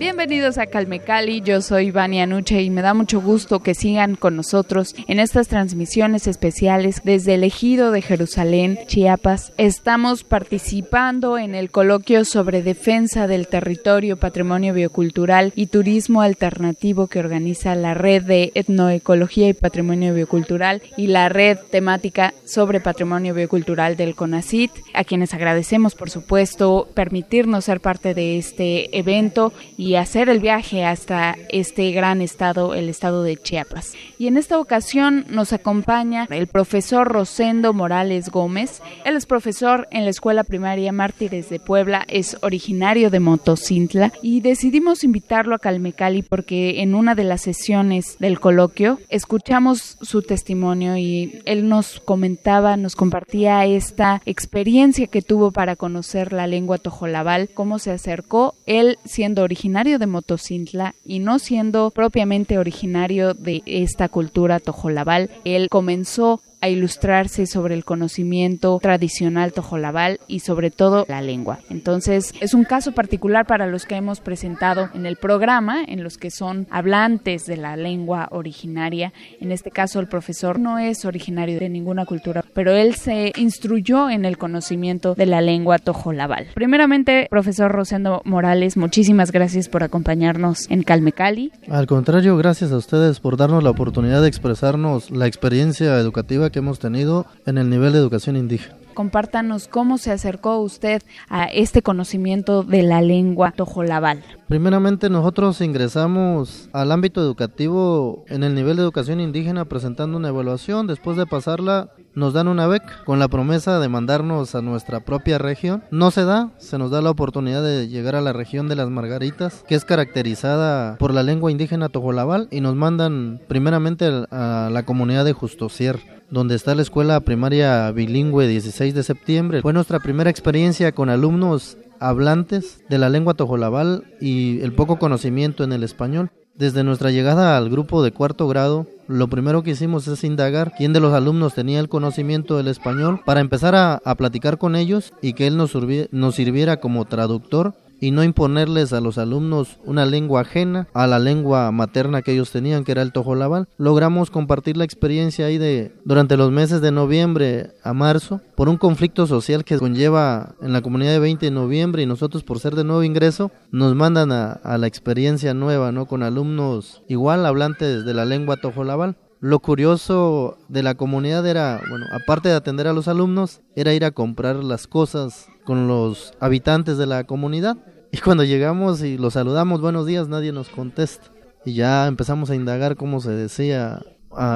Bienvenidos a Calme Cali, yo soy Vania Nuche y me da mucho gusto que sigan con nosotros en estas transmisiones especiales desde el Ejido de Jerusalén, Chiapas. Estamos participando en el coloquio sobre defensa del territorio, patrimonio biocultural y turismo alternativo que organiza la Red de Etnoecología y Patrimonio Biocultural y la Red temática sobre patrimonio biocultural del CONACIT, a quienes agradecemos por supuesto permitirnos ser parte de este evento y y hacer el viaje hasta este gran estado, el estado de Chiapas. Y en esta ocasión nos acompaña el profesor Rosendo Morales Gómez. Él es profesor en la Escuela Primaria Mártires de Puebla, es originario de Motocintla y decidimos invitarlo a Calmecali porque en una de las sesiones del coloquio escuchamos su testimonio y él nos comentaba, nos compartía esta experiencia que tuvo para conocer la lengua tojolabal, cómo se acercó, él siendo originario de Motocintla y no siendo propiamente originario de esta cultura tojolabal, él comenzó a ilustrarse sobre el conocimiento tradicional tojolabal y sobre todo la lengua. Entonces, es un caso particular para los que hemos presentado en el programa, en los que son hablantes de la lengua originaria. En este caso, el profesor no es originario de ninguna cultura, pero él se instruyó en el conocimiento de la lengua tojolabal. Primeramente, profesor Rosendo Morales, muchísimas gracias por acompañarnos en Calmecali. Al contrario, gracias a ustedes por darnos la oportunidad de expresarnos la experiencia educativa que hemos tenido en el nivel de educación indígena. Compártanos cómo se acercó usted a este conocimiento de la lengua tojolabal. Primeramente nosotros ingresamos al ámbito educativo en el nivel de educación indígena presentando una evaluación. Después de pasarla nos dan una beca con la promesa de mandarnos a nuestra propia región. No se da, se nos da la oportunidad de llegar a la región de las Margaritas, que es caracterizada por la lengua indígena tojolabal y nos mandan primeramente a la comunidad de Justosier donde está la escuela primaria bilingüe 16 de septiembre. Fue nuestra primera experiencia con alumnos hablantes de la lengua tojolabal y el poco conocimiento en el español. Desde nuestra llegada al grupo de cuarto grado, lo primero que hicimos es indagar quién de los alumnos tenía el conocimiento del español para empezar a, platicar con ellos y que él nos, nos sirviera como traductor y no imponerles a los alumnos una lengua ajena a la lengua materna que ellos tenían, que era el tojolabal. Logramos compartir la experiencia ahí de durante los meses de noviembre a marzo por un conflicto social que conlleva en la comunidad de 20 de noviembre y nosotros por ser de nuevo ingreso nos mandan a, a la experiencia nueva, ¿no? Con alumnos igual hablantes de la lengua tojolabal. Lo curioso de la comunidad era, bueno, aparte de atender a los alumnos, era ir a comprar las cosas con los habitantes de la comunidad. Y cuando llegamos y los saludamos, buenos días, nadie nos contesta. Y ya empezamos a indagar cómo se decía,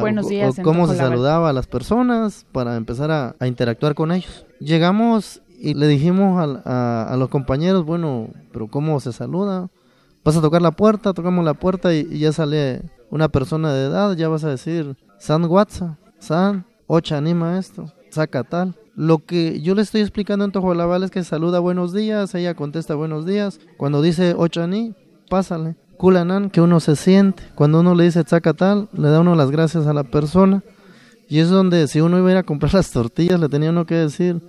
buenos días, cómo se saludaba a las personas para empezar a, interactuar con ellos. Llegamos y le dijimos a, los compañeros, bueno, pero ¿cómo se saluda? Vas a tocar la puerta, tocamos la puerta y ya sale una persona de edad, ya vas a decir, San WhatsApp, San, Ocha anima esto, saca tal. Lo que yo le estoy explicando en Tojolabal es que saluda buenos días, ella contesta buenos días. Cuando dice Ochani, pásale. Kulanan, que uno se siente. Cuando uno le dice saca tal, le da uno las gracias a la persona. Y es donde si uno iba a ir a comprar las tortillas, le tenía uno que decir,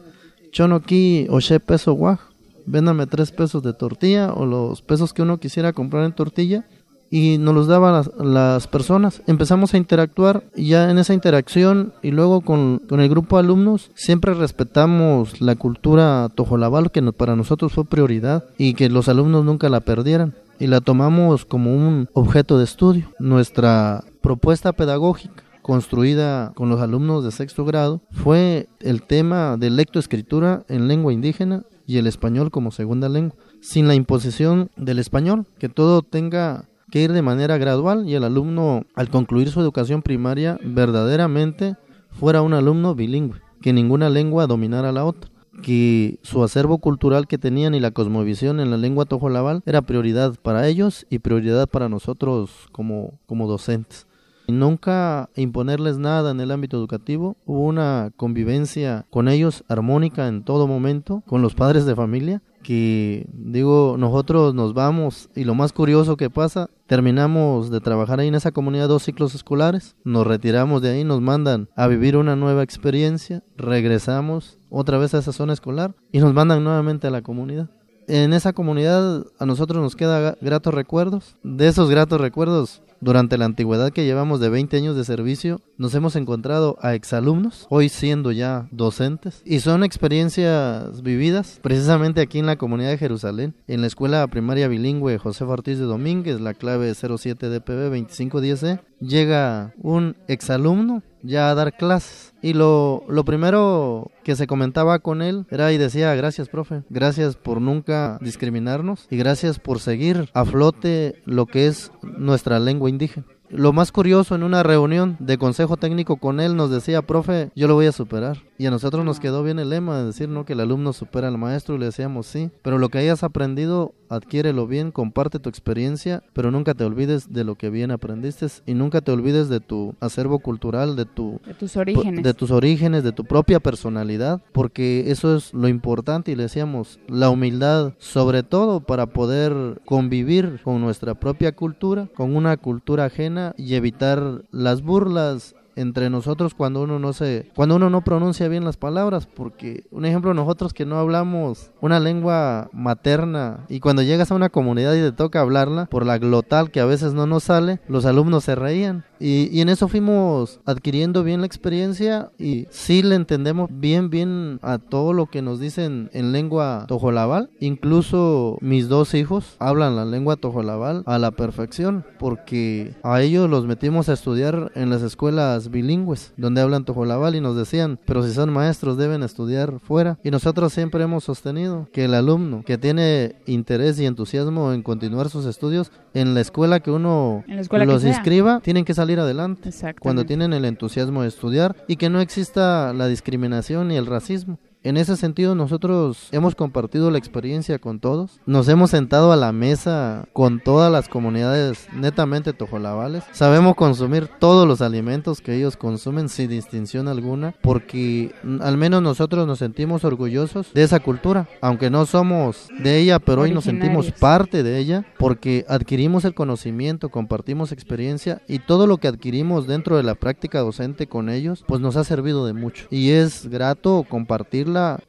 chonoki oche peso guaj, véndame tres pesos de tortilla o los pesos que uno quisiera comprar en tortilla y nos los daban las, personas. Empezamos a interactuar y ya en esa interacción y luego con, el grupo de alumnos siempre respetamos la cultura tojolabal que para nosotros fue prioridad y que los alumnos nunca la perdieran y la tomamos como un objeto de estudio. Nuestra propuesta pedagógica construida con los alumnos de sexto grado fue el tema de lectoescritura en lengua indígena y el español como segunda lengua, sin la imposición del español, que todo tenga que ir de manera gradual y el alumno al concluir su educación primaria verdaderamente fuera un alumno bilingüe, que ninguna lengua dominara la otra que su acervo cultural que tenían y la cosmovisión en la lengua tojolabal era prioridad para ellos y prioridad para nosotros como, como docentes. Nunca imponerles nada en el ámbito educativo, hubo una convivencia con ellos armónica en todo momento, con los padres de familia, que digo, nosotros nos vamos y lo más curioso que pasa, terminamos de trabajar ahí en esa comunidad dos ciclos escolares, nos retiramos de ahí, nos mandan a vivir una nueva experiencia, regresamos otra vez a esa zona escolar y nos mandan nuevamente a la comunidad. En esa comunidad a nosotros nos queda gratos recuerdos. De esos gratos recuerdos durante la antigüedad que llevamos de 20 años de servicio, nos hemos encontrado a exalumnos, hoy siendo ya docentes, y son experiencias vividas precisamente aquí en la comunidad de Jerusalén, en la escuela primaria bilingüe José Ortiz de Domínguez, la clave 07 DPB 2510E, llega un exalumno ya a dar clases. Y lo, lo primero que se comentaba con él era y decía, gracias profe, gracias por nunca discriminarnos y gracias por seguir a flote lo que es nuestra lengua indígena. Lo más curioso en una reunión de consejo técnico con él nos decía, profe, yo lo voy a superar. Y a nosotros nos quedó bien el lema de decir, ¿no? Que el alumno supera al maestro y le decíamos sí. Pero lo que hayas aprendido, adquiérelo bien, comparte tu experiencia, pero nunca te olvides de lo que bien aprendiste y nunca te olvides de tu acervo cultural, de, tu, de tus orígenes. De tus orígenes, de tu propia personalidad, porque eso es lo importante y le decíamos, la humildad, sobre todo para poder convivir con nuestra propia cultura, con una cultura ajena y evitar las burlas entre nosotros cuando uno no se cuando uno no pronuncia bien las palabras porque un ejemplo nosotros que no hablamos una lengua materna y cuando llegas a una comunidad y te toca hablarla por la glotal que a veces no nos sale los alumnos se reían. Y, en eso fuimos adquiriendo bien la experiencia y sí le entendemos bien bien a todo lo que nos dicen en lengua tojolabal. Incluso mis dos hijos hablan la lengua tojolabal a la perfección porque a ellos los metimos a estudiar en las escuelas bilingües, donde hablan tojolabal y nos decían, pero si son maestros deben estudiar fuera. Y nosotros siempre hemos sostenido que el alumno que tiene interés y entusiasmo en continuar sus estudios, en la escuela que uno los inscriba, tienen que salir adelante cuando tienen el entusiasmo de estudiar y que no exista la discriminación ni el racismo. En ese sentido nosotros hemos compartido la experiencia con todos, nos hemos sentado a la mesa con todas las comunidades netamente tojolabales, sabemos consumir todos los alimentos que ellos consumen sin distinción alguna, porque al menos nosotros nos sentimos orgullosos de esa cultura, aunque no somos de ella, pero hoy nos sentimos parte de ella, porque adquirimos el conocimiento, compartimos experiencia y todo lo que adquirimos dentro de la práctica docente con ellos, pues nos ha servido de mucho. Y es grato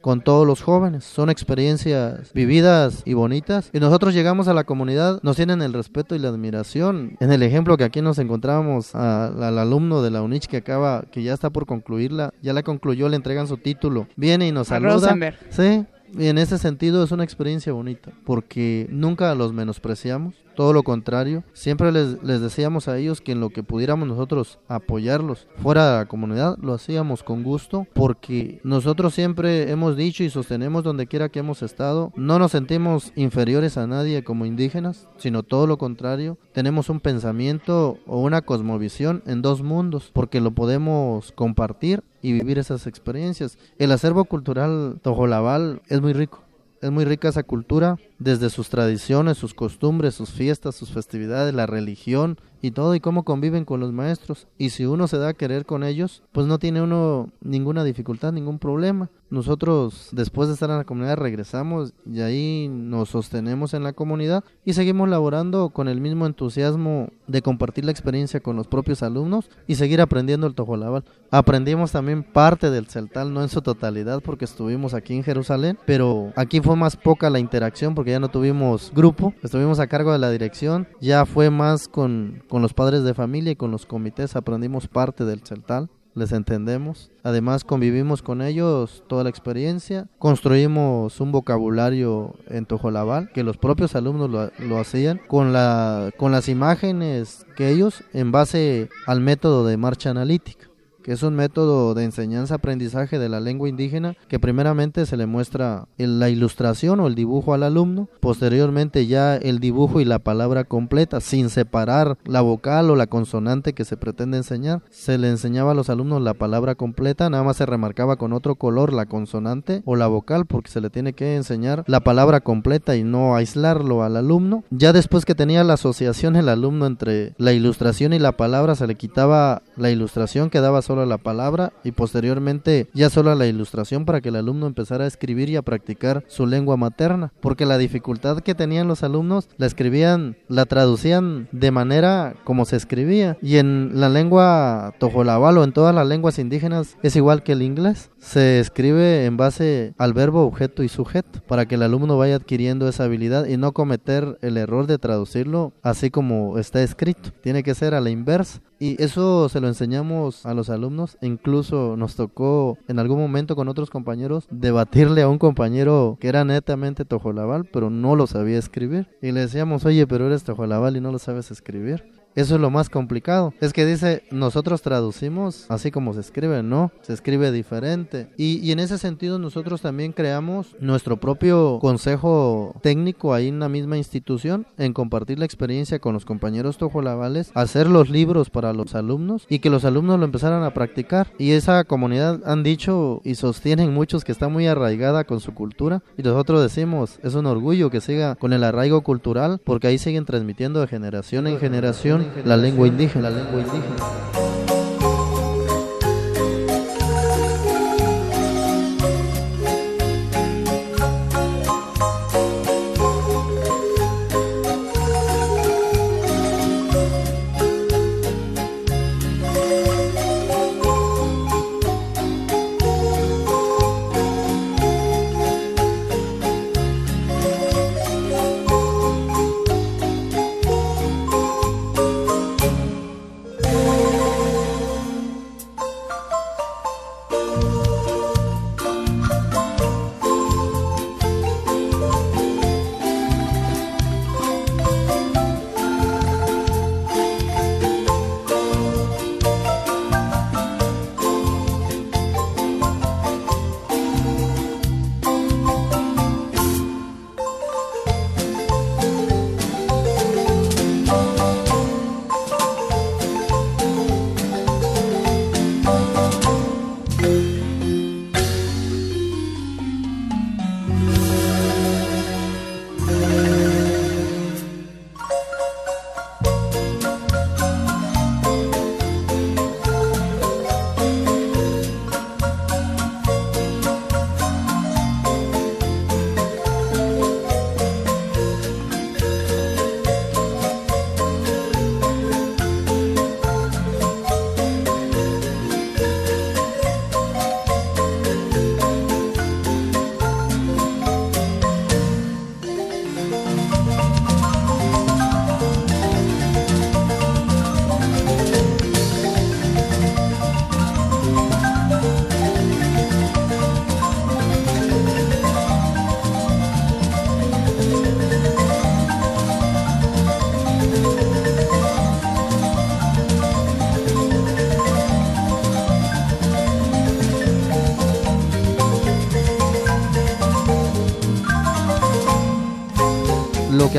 con todos los jóvenes. Son experiencias vividas y bonitas. Y nosotros llegamos a la comunidad, nos tienen el respeto y la admiración. En el ejemplo que aquí nos encontramos al alumno de la UNICH que acaba, que ya está por concluirla, ya la concluyó, le entregan su título, viene y nos saluda. Sí, y en ese sentido es una experiencia bonita, porque nunca los menospreciamos, todo lo contrario, siempre les, les, decíamos a ellos que en lo que pudiéramos nosotros apoyarlos fuera de la comunidad, lo hacíamos con gusto, porque nosotros siempre hemos dicho y sostenemos donde quiera que hemos estado, no nos sentimos inferiores a nadie como indígenas, sino todo lo contrario, tenemos un pensamiento o una cosmovisión en dos mundos, porque lo podemos compartir y vivir esas experiencias. El acervo cultural tojolabal es muy rico. Es muy rica esa cultura, desde sus tradiciones, sus costumbres, sus fiestas, sus festividades, la religión y todo, y cómo conviven con los maestros. Y si uno se da a querer con ellos, pues no tiene uno ninguna dificultad, ningún problema. Nosotros, después de estar en la comunidad, regresamos y ahí nos sostenemos en la comunidad y seguimos laborando con el mismo entusiasmo de compartir la experiencia con los propios alumnos y seguir aprendiendo el tojolabal. Aprendimos también parte del celtal, no en su totalidad porque estuvimos aquí en Jerusalén, pero aquí fue más poca la interacción porque ya no tuvimos grupo, estuvimos a cargo de la dirección, ya fue más con, con los padres de familia y con los comités, aprendimos parte del celtal les entendemos. Además convivimos con ellos toda la experiencia. Construimos un vocabulario en Tojolabal que los propios alumnos lo, lo, hacían con, la, con las imágenes que ellos en base al método de marcha analítica que es un método de enseñanza-aprendizaje de la lengua indígena que primeramente se le muestra la ilustración o el dibujo al alumno, posteriormente ya el dibujo y la palabra completa, sin separar la vocal o la consonante que se pretende enseñar. Se le enseñaba a los alumnos la palabra completa, nada más se remarcaba con otro color la consonante o la vocal porque se le tiene que enseñar la palabra completa y no aislarlo al alumno. Ya después que tenía la asociación el alumno entre la ilustración y la palabra, se le quitaba la ilustración, quedaba solo la palabra y posteriormente ya solo la ilustración para que el alumno empezara a escribir y a practicar su lengua materna, porque la dificultad que tenían los alumnos la escribían, la traducían de manera como se escribía. Y en la lengua tojolabal o en todas las lenguas indígenas es igual que el inglés, se escribe en base al verbo, objeto y sujeto para que el alumno vaya adquiriendo esa habilidad y no cometer el error de traducirlo así como está escrito, tiene que ser a la inversa y eso se lo enseñamos a los alumnos. Incluso nos tocó en algún momento con otros compañeros debatirle a un compañero que era netamente tojolabal, pero no lo sabía escribir. Y le decíamos, oye, pero eres tojolabal y no lo sabes escribir. Eso es lo más complicado. Es que dice, nosotros traducimos así como se escribe, no, se escribe diferente. Y, en ese sentido nosotros también creamos nuestro propio consejo técnico ahí en la misma institución, en compartir la experiencia con los compañeros tojolabales, hacer los libros para los alumnos y que los alumnos lo empezaran a practicar. Y esa comunidad han dicho y sostienen muchos que está muy arraigada con su cultura. Y nosotros decimos, es un orgullo que siga con el arraigo cultural porque ahí siguen transmitiendo de generación en generación la lengua indígena. La lengua indígena.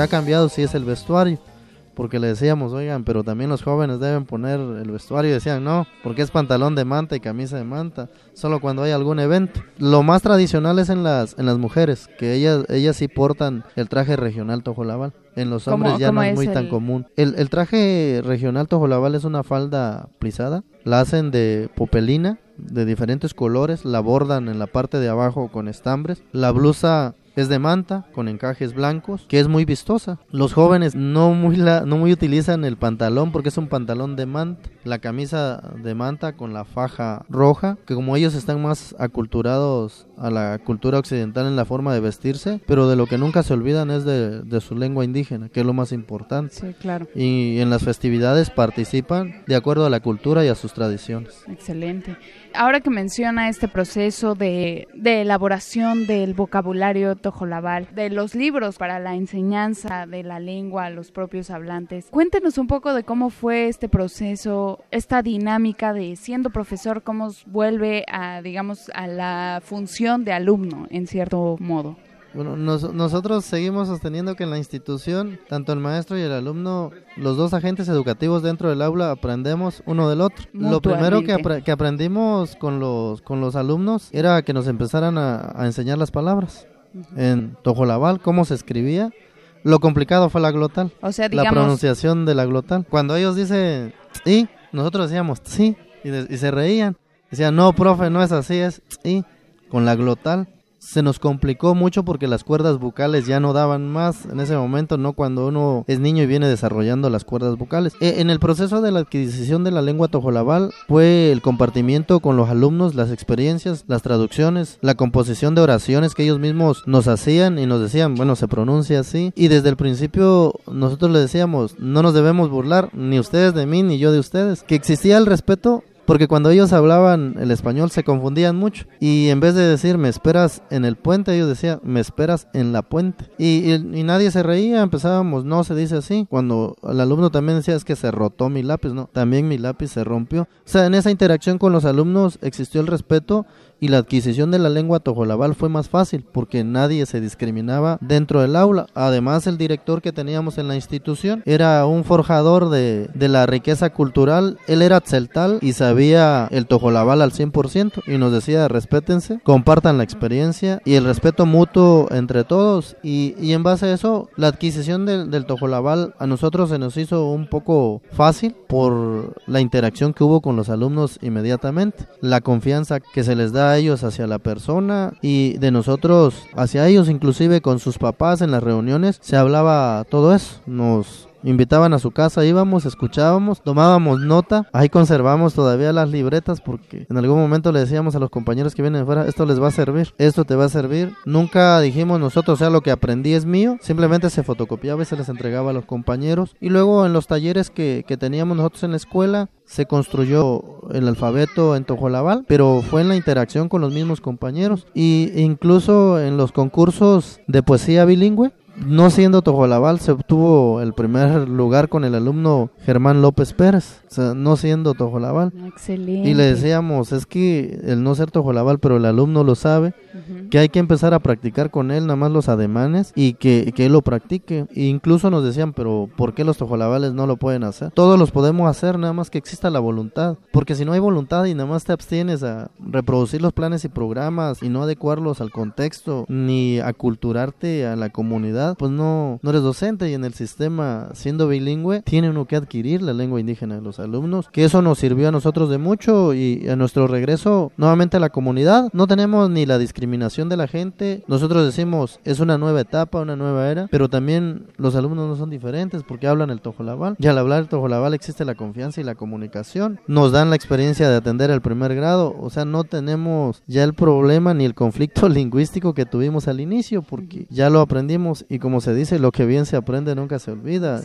Ha cambiado sí es el vestuario. Porque le decíamos, oigan, pero también los jóvenes deben poner el vestuario. Y decían, no, porque es pantalón de manta y camisa de manta. Solo cuando hay algún evento. Lo más tradicional es en las, en las mujeres, que ellas, ellas sí portan el traje regional tojolabal. En los hombres ya no es muy tan común. El, el traje regional tojolabal es una falda plisada. La hacen de popelina, de diferentes colores. La bordan en la parte de abajo con estambres. La blusa es de manta con encajes blancos, que es muy vistosa. Los jóvenes no muy, la, no muy utilizan el pantalón porque es un pantalón de manta. La camisa de manta con la faja roja, que como ellos están más aculturados a la cultura occidental en la forma de vestirse, pero de lo que nunca se olvidan es de, de su lengua indígena, que es lo más importante. Sí, claro. Y en las festividades participan de acuerdo a la cultura y a sus tradiciones. Excelente. Ahora que menciona este proceso de, de elaboración del vocabulario tojolabal, de los libros para la enseñanza de la lengua a los propios hablantes. Cuéntenos un poco de cómo fue este proceso, esta dinámica de siendo profesor, cómo vuelve a, digamos, a la función de alumno, en cierto modo. Bueno, nosotros seguimos sosteniendo que en la institución, tanto el maestro y el alumno, los dos agentes educativos dentro del aula, aprendemos uno del otro. Lo primero que, que, aprendimos con los, con los alumnos era que nos empezaran a, enseñar las palabras. En Tojolabal, cómo se escribía. Lo complicado fue la glotal. O sea, La pronunciación de la glotal. Cuando ellos dicen sí, nosotros decíamos sí, y, y se reían. Decían, no, profe, no es así, es sí, con la glotal se nos complicó mucho porque las cuerdas vocales ya no daban más en ese momento, no cuando uno es niño y viene desarrollando las cuerdas vocales. E, en el proceso de la adquisición de la lengua tojolabal fue el compartimiento con los alumnos, las experiencias, las traducciones, la composición de oraciones que ellos mismos nos hacían y nos decían, bueno, se pronuncia así. Y desde el principio nosotros les decíamos, no nos debemos burlar, ni ustedes de mí, ni yo de ustedes. Que existía el respeto porque cuando ellos hablaban el español se confundían mucho. Y en vez de decir me esperas en el puente, ellos decían me esperas en la puente. Y, nadie se reía, empezábamos, no se dice así. Cuando el alumno también decía es que se rotó mi lápiz, no, también mi lápiz se rompió. O sea, en esa interacción con los alumnos existió el respeto y la adquisición de la lengua tojolabal fue más fácil porque nadie se discriminaba dentro del aula. Además, el director que teníamos en la institución era un forjador de, de la riqueza cultural. Él era tzeltal y sabía el tojolabal al 100% y nos decía respétense, compartan la experiencia y el respeto mutuo entre todos. Y, y en base a eso, la adquisición del, del tojolabal a nosotros se nos hizo un poco fácil por la interacción que hubo con los alumnos inmediatamente, la confianza que se les da ellos hacia la persona y de nosotros hacia ellos, inclusive con sus papás en las reuniones, se hablaba todo eso. Nos invitaban a su casa, íbamos, escuchábamos, tomábamos nota, ahí conservamos todavía las libretas porque en algún momento le decíamos a los compañeros que vienen fuera, esto les va a servir, esto te va a servir. Nunca dijimos nosotros, o sea, lo que aprendí es mío, simplemente se fotocopiaba y se les entregaba a los compañeros. Y luego en los talleres que, que teníamos nosotros en la escuela, se construyó el alfabeto en Tojolabal, pero fue en la interacción con los mismos compañeros y incluso en los concursos de poesía bilingüe no siendo Tojolabal, se obtuvo el primer lugar con el alumno Germán López Pérez, o sea, no siendo Tojolabal. Excelente. Y le decíamos, es que el no ser Tojolabal, pero el alumno lo sabe, que hay que empezar a practicar con él nada más los ademanes y que, que él lo practique. E incluso nos decían, pero ¿por qué los Tojolabales no lo pueden hacer? Todos los podemos hacer, nada más que exista la voluntad. Porque si no hay voluntad y nada más te abstienes a reproducir los planes y programas y no adecuarlos al contexto, ni a culturarte a la comunidad, pues no, no eres docente y en el sistema, siendo bilingüe, tiene uno que adquirir la lengua indígena de los alumnos, que eso nos sirvió a nosotros de mucho y a nuestro regreso nuevamente a la comunidad, no tenemos ni la discriminación de la gente, nosotros decimos es una nueva etapa, una nueva era, pero también los alumnos no son diferentes porque hablan el tojolabal. Y al hablar el tojolabal existe la confianza y la comunicación, nos dan la experiencia de atender el primer grado, o sea, no tenemos ya el problema ni el conflicto lingüístico que tuvimos al inicio porque ya lo aprendimos y como se dice, lo que bien se aprende nunca se olvida.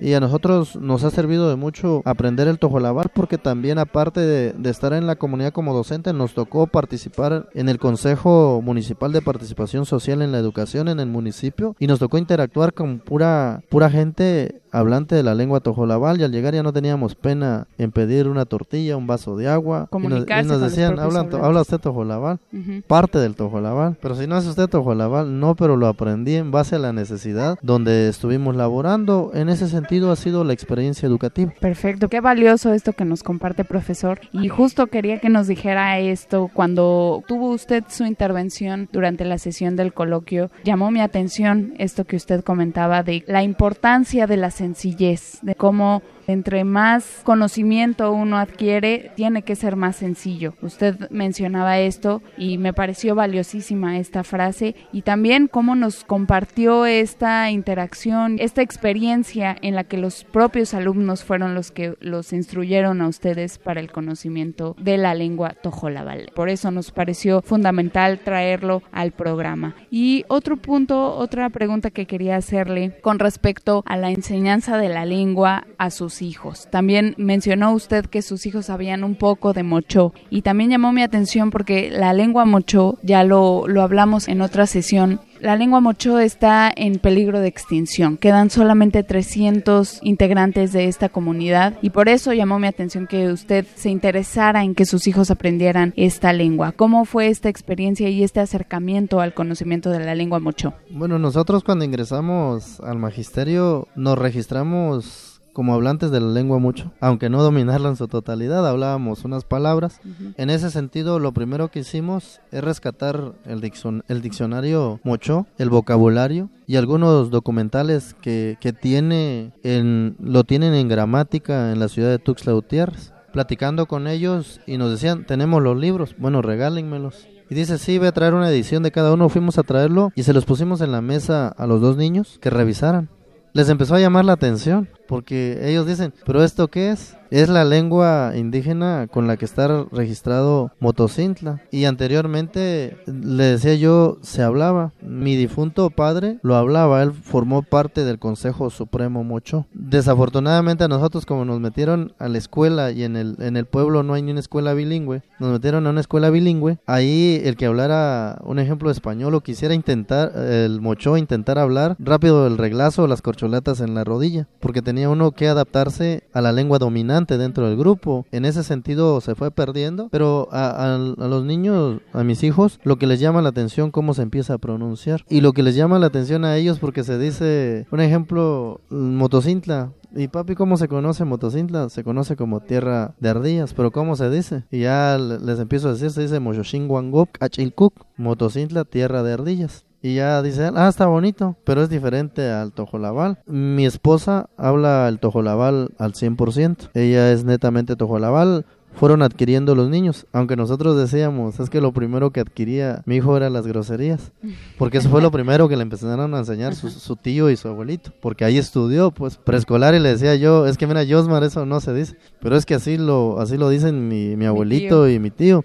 Y a nosotros nos ha servido de mucho aprender el tojolabal porque también aparte de, estar en la comunidad como docente, nos tocó participar en el Consejo Municipal de Participación Social en la Educación en el municipio y nos tocó interactuar con pura, pura gente hablante de la lengua tojolabal y al llegar ya no teníamos pena en pedir una tortilla, un vaso de agua. Y nos, decían, habla, usted tojolabal, parte del tojolabal. Pero si no es usted tojolabal, no, pero lo aprendí en base a la necesidad donde estuvimos laborando. En ese sentido ha sido la experiencia educativa. Perfecto, qué valioso esto que nos comparte profesor. Y justo quería que nos dijera esto cuando tuvo usted su intervención durante la sesión del coloquio. Llamó mi atención esto que usted comentaba de la importancia de las sencillez, de cómo entre más conocimiento uno adquiere, tiene que ser más sencillo. Usted mencionaba esto y me pareció valiosísima esta frase y también cómo nos compartió esta interacción, esta experiencia en la que los propios alumnos fueron los que los instruyeron a ustedes para el conocimiento de la lengua tojolabal. Por eso nos pareció fundamental traerlo al programa. Y otro punto, otra pregunta que quería hacerle con respecto a la enseñanza de la lengua a sus hijos. También mencionó usted que sus hijos sabían un poco de mocho y también llamó mi atención porque la lengua mocho, ya lo, lo hablamos en otra sesión, la lengua mocho está en peligro de extinción. Quedan solamente 300 integrantes de esta comunidad y por eso llamó mi atención que usted se interesara en que sus hijos aprendieran esta lengua. ¿Cómo fue esta experiencia y este acercamiento al conocimiento de la lengua mocho? Bueno, nosotros cuando ingresamos al magisterio nos registramos como hablantes de la lengua mucho, aunque no dominarla en su totalidad, hablábamos unas palabras. En ese sentido, lo primero que hicimos es rescatar el, el diccionario mocho, el vocabulario y algunos documentales que, que tiene en, lo tienen en gramática en la ciudad de Tuxtla Gutiérrez. Platicando con ellos y nos decían, tenemos los libros, bueno, regálenmelos. Y dice, sí, voy a traer una edición de cada uno. Fuimos a traerlo y se los pusimos en la mesa a los dos niños que revisaran. Les empezó a llamar la atención porque ellos dicen, pero esto qué es? Es la lengua indígena con la que está registrado Motocintla. Y anteriormente, le decía yo, se hablaba. Mi difunto padre lo hablaba, él formó parte del Consejo Supremo Mocho. Desafortunadamente a nosotros como nos metieron a la escuela y en el, en el pueblo no hay ni una escuela bilingüe, nos metieron a una escuela bilingüe, ahí el que hablara un ejemplo español o quisiera intentar, el Mocho intentar hablar rápido el reglazo o las corcholatas en la rodilla, porque tenía uno que adaptarse a la lengua dominante dentro del grupo. En ese sentido se fue perdiendo, pero a, los niños, a mis hijos, lo que les llama la atención cómo se empieza a pronunciar. Y lo que les llama la atención a ellos porque se dice, un ejemplo, Motocintla, ¿Y papi cómo se conoce Motocintla? Se conoce como tierra de ardillas, pero ¿cómo se dice? Y ya les empiezo a decir, se dice Moshoshin Wangop Achilkuk, Motocintla, tierra de ardillas. Y ya dice, ah, está bonito, pero es diferente al tojolabal. Mi esposa habla el tojolabal al 100%. Ella es netamente tojolabal. Fueron adquiriendo los niños, aunque nosotros decíamos, es que lo primero que adquiría mi hijo era las groserías, porque eso fue lo primero que le empezaron a enseñar su, tío y su abuelito, porque ahí estudió, pues, preescolar y le decía yo, es que mira, Josmar, eso no se dice, pero es que así lo, así lo dicen mi, mi abuelito y mi tío,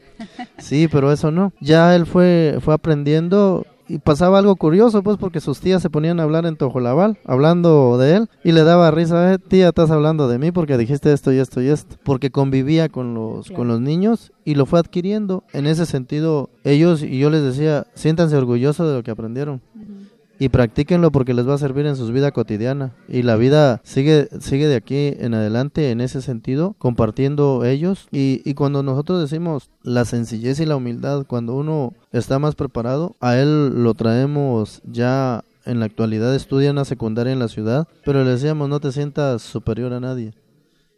sí, pero eso no, ya él fue, fue aprendiendo y pasaba algo curioso, pues, porque sus tías se ponían a hablar en Tojolabal, hablando de él, y le daba risa, eh, tía, estás hablando de mí porque dijiste esto y esto y esto, porque convivía con los, con los niños y lo fue adquiriendo. En ese sentido, ellos, y yo les decía, siéntanse orgullosos de lo que aprendieron y practíquenlo porque les va a servir en su vida cotidiana. Y la vida sigue sigue de aquí en adelante en ese sentido compartiendo ellos. Y, y cuando nosotros decimos la sencillez y la humildad cuando uno está más preparado a él lo traemos ya en la actualidad estudia una secundaria en la ciudad pero le decíamos no te sientas superior a nadie.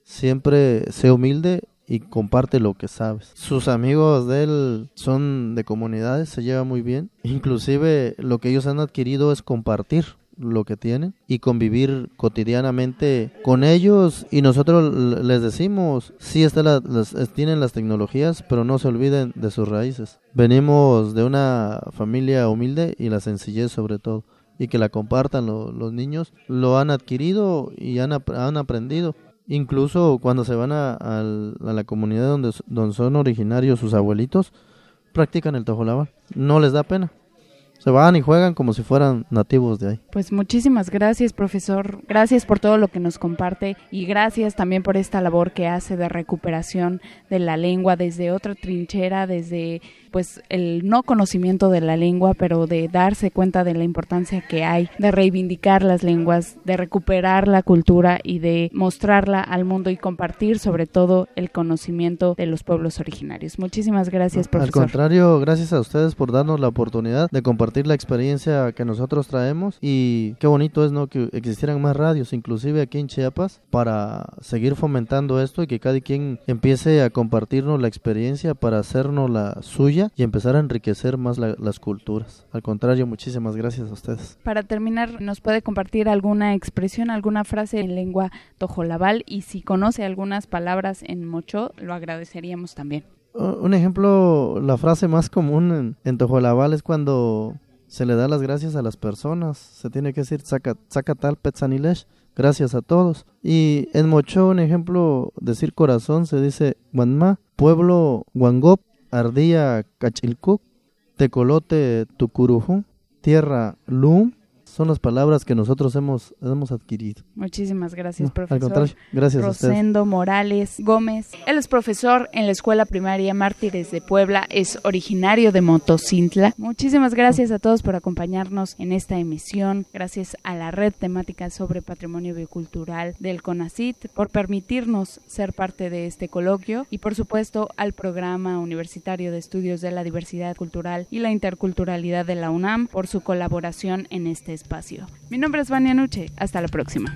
Siempre sé humilde y comparte lo que sabes. Sus amigos de él son de comunidades, se lleva muy bien. Inclusive lo que ellos han adquirido es compartir lo que tienen y convivir cotidianamente con ellos y nosotros les decimos sí las, tienen las tecnologías pero no se olviden de sus raíces venimos de una familia humilde y la sencillez sobre todo y que la compartan los niños lo han adquirido y han, han aprendido Incluso cuando se van a, la comunidad donde, donde, son originarios sus abuelitos, practican el tojolabal. No les da pena. Se van y juegan como si fueran nativos de ahí. Pues muchísimas gracias, profesor. Gracias por todo lo que nos comparte y gracias también por esta labor que hace de recuperación de la lengua desde otra trinchera, desde pues el no conocimiento de la lengua, pero de darse cuenta de la importancia que hay de reivindicar las lenguas, de recuperar la cultura y de mostrarla al mundo y compartir sobre todo el conocimiento de los pueblos originarios. Muchísimas gracias, profesor. Al contrario, gracias a ustedes por darnos la oportunidad de compartir la experiencia que nosotros traemos y qué bonito es no que existieran más radios, inclusive aquí en Chiapas, para seguir fomentando esto y que cada quien empiece a compartirnos la experiencia para hacernos la suya y empezar a enriquecer más las culturas. Al contrario, muchísimas gracias a ustedes. Para terminar, ¿nos puede compartir alguna expresión, alguna frase en lengua tojolabal? Y si conoce algunas palabras en mocho, lo agradeceríamos también. Un ejemplo, la frase más común en, en tojolabal es cuando se le da las gracias a las personas. Se tiene que decir tal petzanilesh, gracias a todos. Y en Mocho, un ejemplo, decir corazón, se dice Guanma, pueblo Guangop, Ardía Cachilcuc, Tecolote Tucurujú, Tierra Lum, son las palabras que nosotros hemos, hemos adquirido. Muchísimas gracias, No, profesor. al contrario, gracias a. Rosendo Morales Gómez. Él es profesor en la Escuela Primaria Mártires de Puebla, es originario de Motocintla. Muchísimas gracias a todos por acompañarnos en esta emisión. Gracias a la red temática sobre patrimonio biocultural del CONACIT por permitirnos ser parte de este coloquio y por supuesto al programa universitario de estudios de la diversidad cultural y la interculturalidad de la UNAM por su colaboración en este Mi nombre es Vania Nuche. Hasta la próxima.